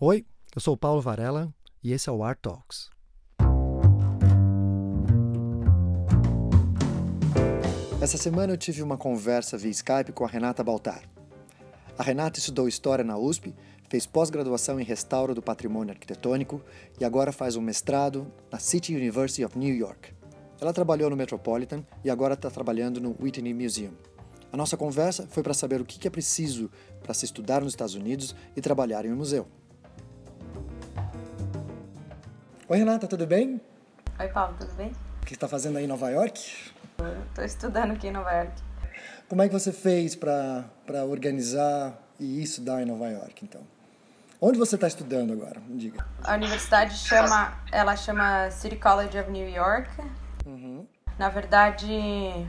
Oi, eu sou Paulo Varela e esse é o Art Talks. Essa semana eu tive uma conversa via Skype com a Renata Baltar. A Renata estudou História na USP, fez pós-graduação em Restauro do Patrimônio Arquitetônico e agora faz um mestrado na City University of New York. Ela trabalhou no Metropolitan e agora está trabalhando no Whitney Museum. A nossa conversa foi para saber o que é preciso para se estudar nos Estados Unidos e trabalhar em um museu. Oi, Renata, tudo bem? Oi, Paulo, tudo bem? O que está fazendo aí em Nova York? Estou estudando aqui em Nova York. Como é que você fez para organizar e estudar em Nova York, então? Onde você está estudando agora? Me diga. A universidade chama, ela chama City College of New York. Uhum. Na verdade,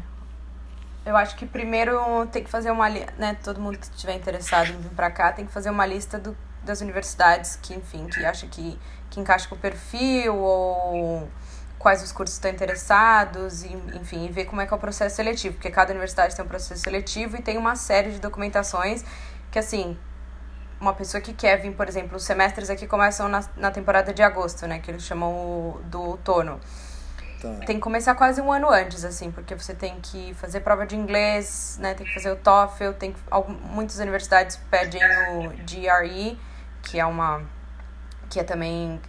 eu acho que primeiro tem que fazer uma, né, todo mundo que estiver interessado em vir para cá tem que fazer uma lista do, das universidades que, enfim, que acha que que encaixa com o perfil ou quais os cursos estão interessados, e, enfim, e ver como é que é o processo seletivo, porque cada universidade tem um processo seletivo e tem uma série de documentações que, assim, uma pessoa que quer vir, por exemplo, os semestres aqui começam na, na temporada de agosto, né, que eles chamam do outono. Tá. Tem que começar quase um ano antes, assim, porque você tem que fazer prova de inglês, né, tem que fazer o TOEFL, tem que, muitas universidades pedem o GRE, que é uma que é também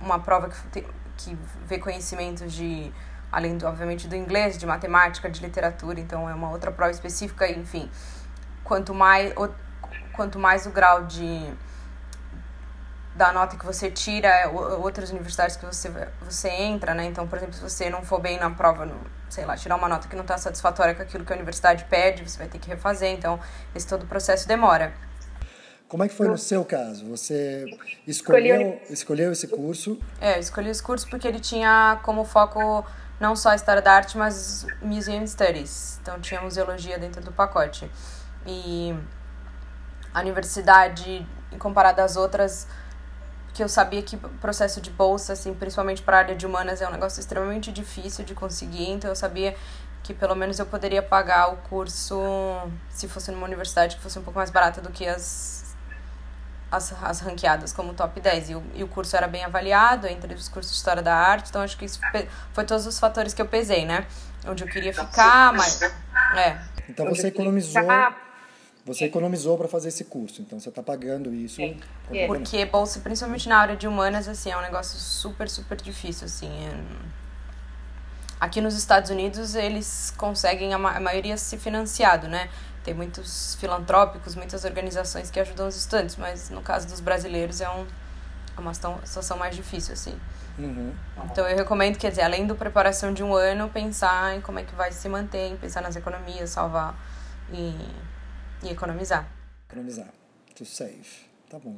uma prova que, tem, que vê conhecimentos de, além do, obviamente, do inglês, de matemática, de literatura, então é uma outra prova específica, enfim. Quanto mais, o, quanto mais o grau de da nota que você tira, é, outras universidades que você, você entra, né? Então, por exemplo, se você não for bem na prova, no, sei lá, tirar uma nota que não está satisfatória com aquilo que a universidade pede, você vai ter que refazer. Então, esse todo o processo demora. Como é que foi no seu caso? Você escolheu, escolheu esse curso? É, eu escolhi esse curso porque ele tinha como foco não só a história da arte, mas Museum Studies. Então tinha museologia dentro do pacote. E a universidade, comparada às outras, que eu sabia que o processo de bolsa, assim, principalmente para a área de humanas, é um negócio extremamente difícil de conseguir. Então eu sabia que pelo menos eu poderia pagar o curso se fosse numa universidade que fosse um pouco mais barata do que as as, as ranqueadas como top 10. E o, e o curso era bem avaliado entre os cursos de História da Arte, então acho que isso foi todos os fatores que eu pesei, né? Onde eu queria ficar, mas. É. Então você economizou. Você economizou para fazer esse curso, então você está pagando isso. Porque bolsa, principalmente na área de humanas, assim, é um negócio super, super difícil, assim. É... Aqui nos Estados Unidos, eles conseguem, a maioria se financiado, né? Tem muitos filantrópicos, muitas organizações que ajudam os estudantes, mas no caso dos brasileiros é, um, é uma situação mais difícil, assim. Uhum. Então eu recomendo, quer dizer, além da preparação de um ano, pensar em como é que vai se manter, pensar nas economias, salvar e, e economizar. Economizar, to save, tá bom.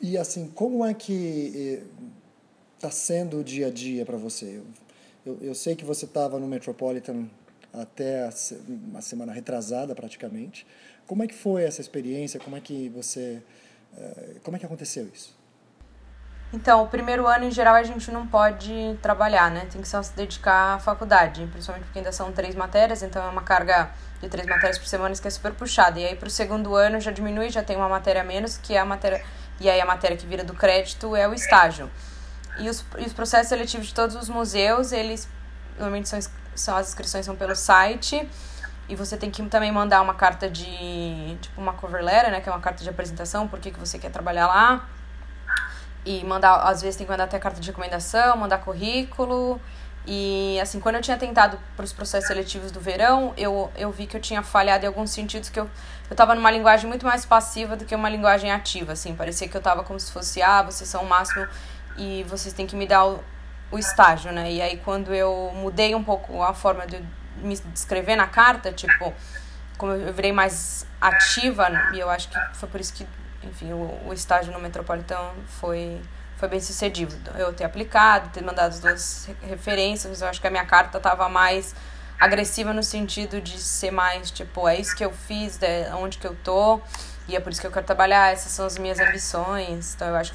E, e assim, como é que está sendo o dia a dia para você? Eu, eu, eu sei que você estava no Metropolitan até uma semana retrasada praticamente. Como é que foi essa experiência? Como é que você, eh, como é que aconteceu isso? Então, o primeiro ano, em geral, a gente não pode trabalhar, né? Tem que só se dedicar à faculdade, principalmente porque ainda são três matérias, então é uma carga de três matérias por semana que é super puxada. E aí, para o segundo ano, já diminui, já tem uma matéria a menos, que é a matéria... E aí, a matéria que vira do crédito é o estágio. E os, e os processos seletivos de todos os museus, eles normalmente são são, as inscrições são pelo site. E você tem que também mandar uma carta de. Tipo, uma cover letter, né? Que é uma carta de apresentação, por que, que você quer trabalhar lá. E mandar, às vezes tem que mandar até carta de recomendação, mandar currículo. E assim, quando eu tinha tentado para os processos seletivos do verão, eu, eu vi que eu tinha falhado em alguns sentidos, que eu, eu tava numa linguagem muito mais passiva do que uma linguagem ativa, assim. Parecia que eu tava como se fosse, ah, vocês são o máximo e vocês têm que me dar o, o estágio, né? E aí quando eu mudei um pouco a forma de me descrever na carta, tipo, como eu virei mais ativa, e eu acho que foi por isso que, enfim, o, o estágio no Metropolitão foi foi bem sucedido. Eu ter aplicado, ter mandado as duas referências, eu acho que a minha carta estava mais agressiva no sentido de ser mais, tipo, é isso que eu fiz, é onde que eu tô, e é por isso que eu quero trabalhar, essas são as minhas ambições. Então eu acho,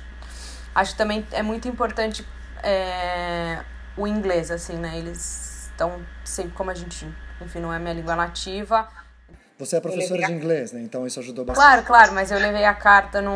acho que também é muito importante é, o inglês, assim, né? Eles estão sempre, como a gente, enfim, não é minha língua nativa. Você é professora de inglês, né? Então isso ajudou bastante. Claro, claro, mas eu levei a carta num,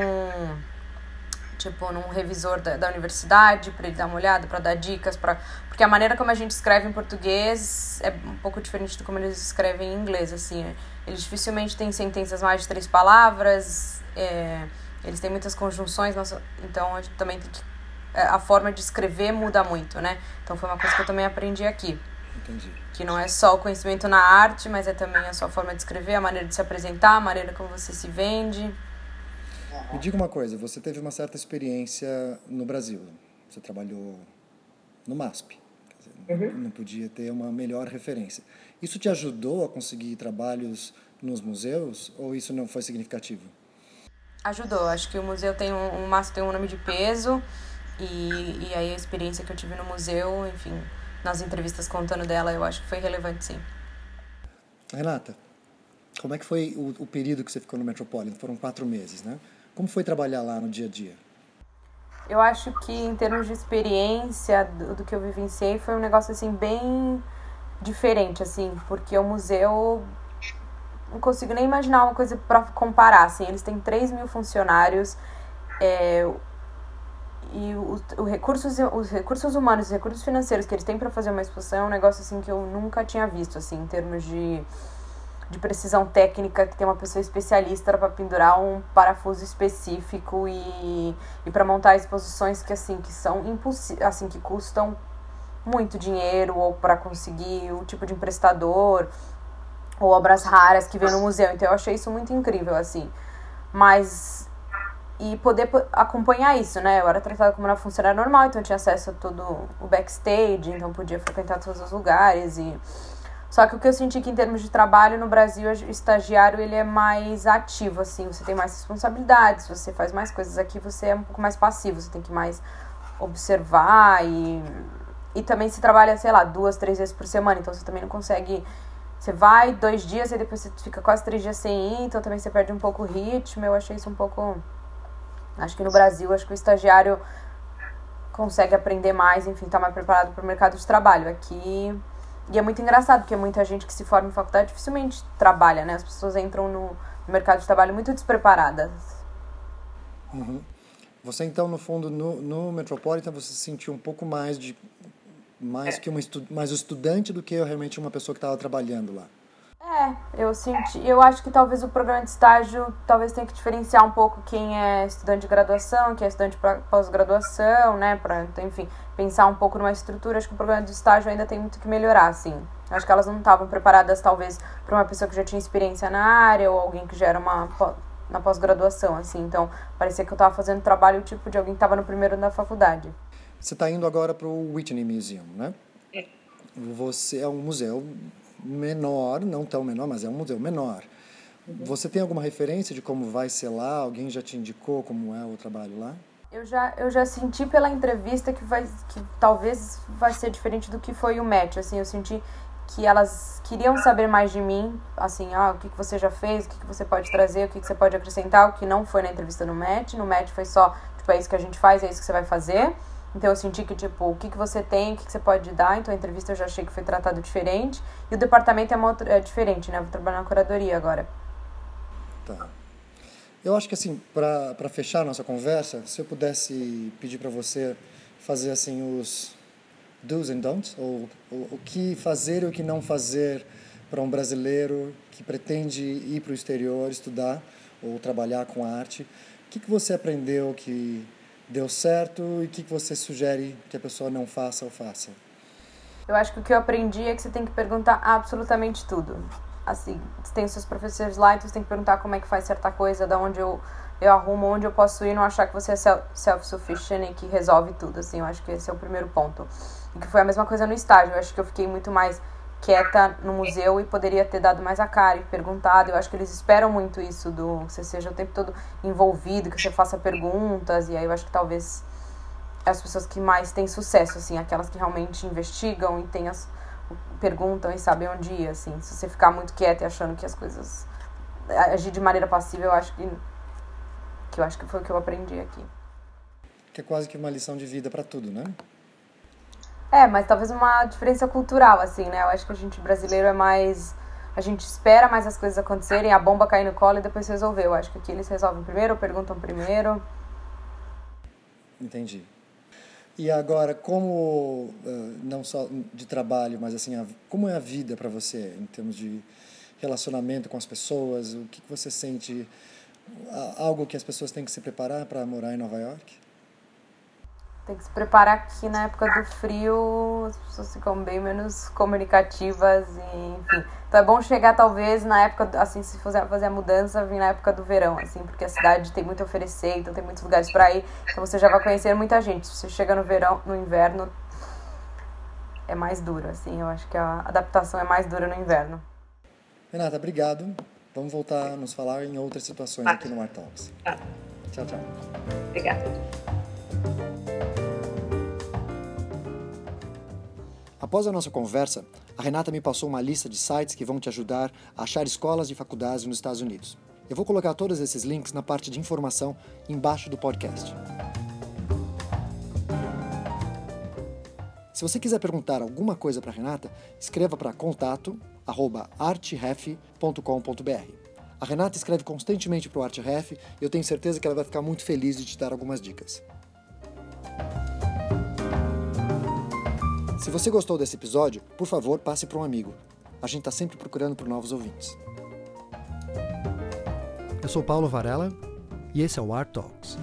tipo, num revisor da, da universidade, para ele dar uma olhada, para dar dicas, para porque a maneira como a gente escreve em português é um pouco diferente de como eles escrevem em inglês, assim. Eles dificilmente têm sentenças mais de três palavras, é, eles têm muitas conjunções, nossa, então a gente também tem que é, a forma de escrever muda muito, né? Então foi uma coisa que eu também aprendi aqui. Entendi. Que não é só o conhecimento na arte, mas é também a sua forma de escrever, a maneira de se apresentar, a maneira como você se vende. Me diga uma coisa, você teve uma certa experiência no Brasil. Você trabalhou no MASP. Dizer, uhum. Não podia ter uma melhor referência. Isso te ajudou a conseguir trabalhos nos museus ou isso não foi significativo? Ajudou. Acho que o museu tem um, o MASP tem um nome de peso e, e aí a experiência que eu tive no museu, enfim, nas entrevistas contando dela, eu acho que foi relevante sim. Renata, como é que foi o, o período que você ficou no Metropolitan? Foram quatro meses, né? Como foi trabalhar lá no dia a dia? Eu acho que em termos de experiência do, do que eu vivenciei foi um negócio assim bem diferente assim, porque o museu não consigo nem imaginar uma coisa para comparar assim. Eles têm 3 mil funcionários, é, e os, os, recursos, os recursos humanos, os recursos financeiros que eles têm para fazer uma exposição é um negócio assim que eu nunca tinha visto, assim, em termos de, de precisão técnica, que tem uma pessoa especialista para pendurar um parafuso específico e, e para montar exposições que assim que são impossíveis, assim que custam muito dinheiro ou para conseguir o tipo de emprestador ou obras raras que vem no museu. Então eu achei isso muito incrível assim. Mas e poder acompanhar isso, né? Eu era tratada como uma funcionária normal, então eu tinha acesso a todo o backstage, então podia frequentar todos os lugares e só que o que eu senti que em termos de trabalho no Brasil, o estagiário ele é mais ativo assim, você tem mais responsabilidades, você faz mais coisas aqui, você é um pouco mais passivo, você tem que mais observar e e também se trabalha, sei lá, duas, três vezes por semana, então você também não consegue você vai dois dias e depois você fica quase três dias sem ir, então também você perde um pouco o ritmo. Eu achei isso um pouco Acho que no Brasil, acho que o estagiário consegue aprender mais, enfim, tá mais preparado para o mercado de trabalho. Aqui. E é muito engraçado, porque muita gente que se forma em faculdade dificilmente trabalha, né? As pessoas entram no mercado de trabalho muito despreparadas. Uhum. Você, então, no fundo, no, no Metropolitan, você se sentiu um pouco mais de mais que uma mais estudante do que realmente uma pessoa que estava trabalhando lá. É, eu senti. Eu acho que talvez o programa de estágio talvez tenha que diferenciar um pouco quem é estudante de graduação, quem é estudante de pós-graduação, né? Pra, então, enfim, pensar um pouco numa estrutura. Acho que o programa de estágio ainda tem muito que melhorar, assim. Acho que elas não estavam preparadas, talvez, para uma pessoa que já tinha experiência na área ou alguém que já era uma na pós-graduação, assim. Então, parecia que eu estava fazendo trabalho tipo de alguém que estava no primeiro ano da faculdade. Você está indo agora para o Whitney Museum, né? É. Você é um museu menor, não tão menor, mas é um museu menor. Você tem alguma referência de como vai ser lá? Alguém já te indicou como é o trabalho lá? Eu já, eu já senti pela entrevista que, vai, que talvez vai ser diferente do que foi o match. Assim, eu senti que elas queriam saber mais de mim, assim, ah, o que, que você já fez, o que, que você pode trazer, o que, que você pode acrescentar, o que não foi na entrevista no match. No match foi só, tipo, é isso que a gente faz, é isso que você vai fazer. Então eu senti que, tipo, o que, que você tem, o que, que você pode dar. Então a entrevista eu já achei que foi tratado diferente. E o departamento é, uma é diferente, né? vou trabalhar na curadoria agora. Tá. Eu acho que, assim, para fechar nossa conversa, se eu pudesse pedir para você fazer, assim, os do's and don'ts, ou, ou o que fazer e o que não fazer para um brasileiro que pretende ir para o exterior estudar ou trabalhar com arte. O que, que você aprendeu que deu certo e o que você sugere que a pessoa não faça ou faça? Eu acho que o que eu aprendi é que você tem que perguntar absolutamente tudo. Assim, você tem seus professores lá, então você tem que perguntar como é que faz certa coisa, da onde eu, eu arrumo, onde eu posso ir, não achar que você é self-sufficient e que resolve tudo, assim, eu acho que esse é o primeiro ponto. E que foi a mesma coisa no estágio, eu acho que eu fiquei muito mais quieta no museu e poderia ter dado mais a cara e perguntado. Eu acho que eles esperam muito isso do que você seja o tempo todo envolvido, que você faça perguntas e aí eu acho que talvez as pessoas que mais têm sucesso assim, aquelas que realmente investigam e têm as perguntam e sabem onde ir, assim. Se você ficar muito quieta e achando que as coisas agir de maneira passiva, eu acho que que eu acho que foi o que eu aprendi aqui. Que é quase que uma lição de vida para tudo, né? É, mas talvez uma diferença cultural, assim, né? Eu acho que a gente brasileiro é mais. A gente espera mais as coisas acontecerem, a bomba cair no colo e depois resolver. Eu acho que aqui eles resolvem primeiro, perguntam primeiro. Entendi. E agora, como, não só de trabalho, mas assim, como é a vida para você em termos de relacionamento com as pessoas? O que você sente? Algo que as pessoas têm que se preparar para morar em Nova York? Tem que se preparar aqui na época do frio, as pessoas ficam bem menos comunicativas e, enfim. Então é bom chegar talvez na época, assim, se fazer, fazer a mudança, vir na época do verão, assim, porque a cidade tem muito a oferecer, então tem muitos lugares para ir, então você já vai conhecer muita gente. Se você chega no verão, no inverno, é mais duro, assim, eu acho que a adaptação é mais dura no inverno. Renata, obrigado. Vamos voltar a nos falar em outras situações aqui no Mar Talks. Tchau, tchau. Obrigada. Após a nossa conversa, a Renata me passou uma lista de sites que vão te ajudar a achar escolas e faculdades nos Estados Unidos. Eu vou colocar todos esses links na parte de informação embaixo do podcast. Se você quiser perguntar alguma coisa para Renata, escreva para contato@artref.com.br. A Renata escreve constantemente para o ArtRef e eu tenho certeza que ela vai ficar muito feliz de te dar algumas dicas. Se você gostou desse episódio, por favor, passe para um amigo. A gente está sempre procurando por novos ouvintes. Eu sou Paulo Varela e esse é o Art Talks.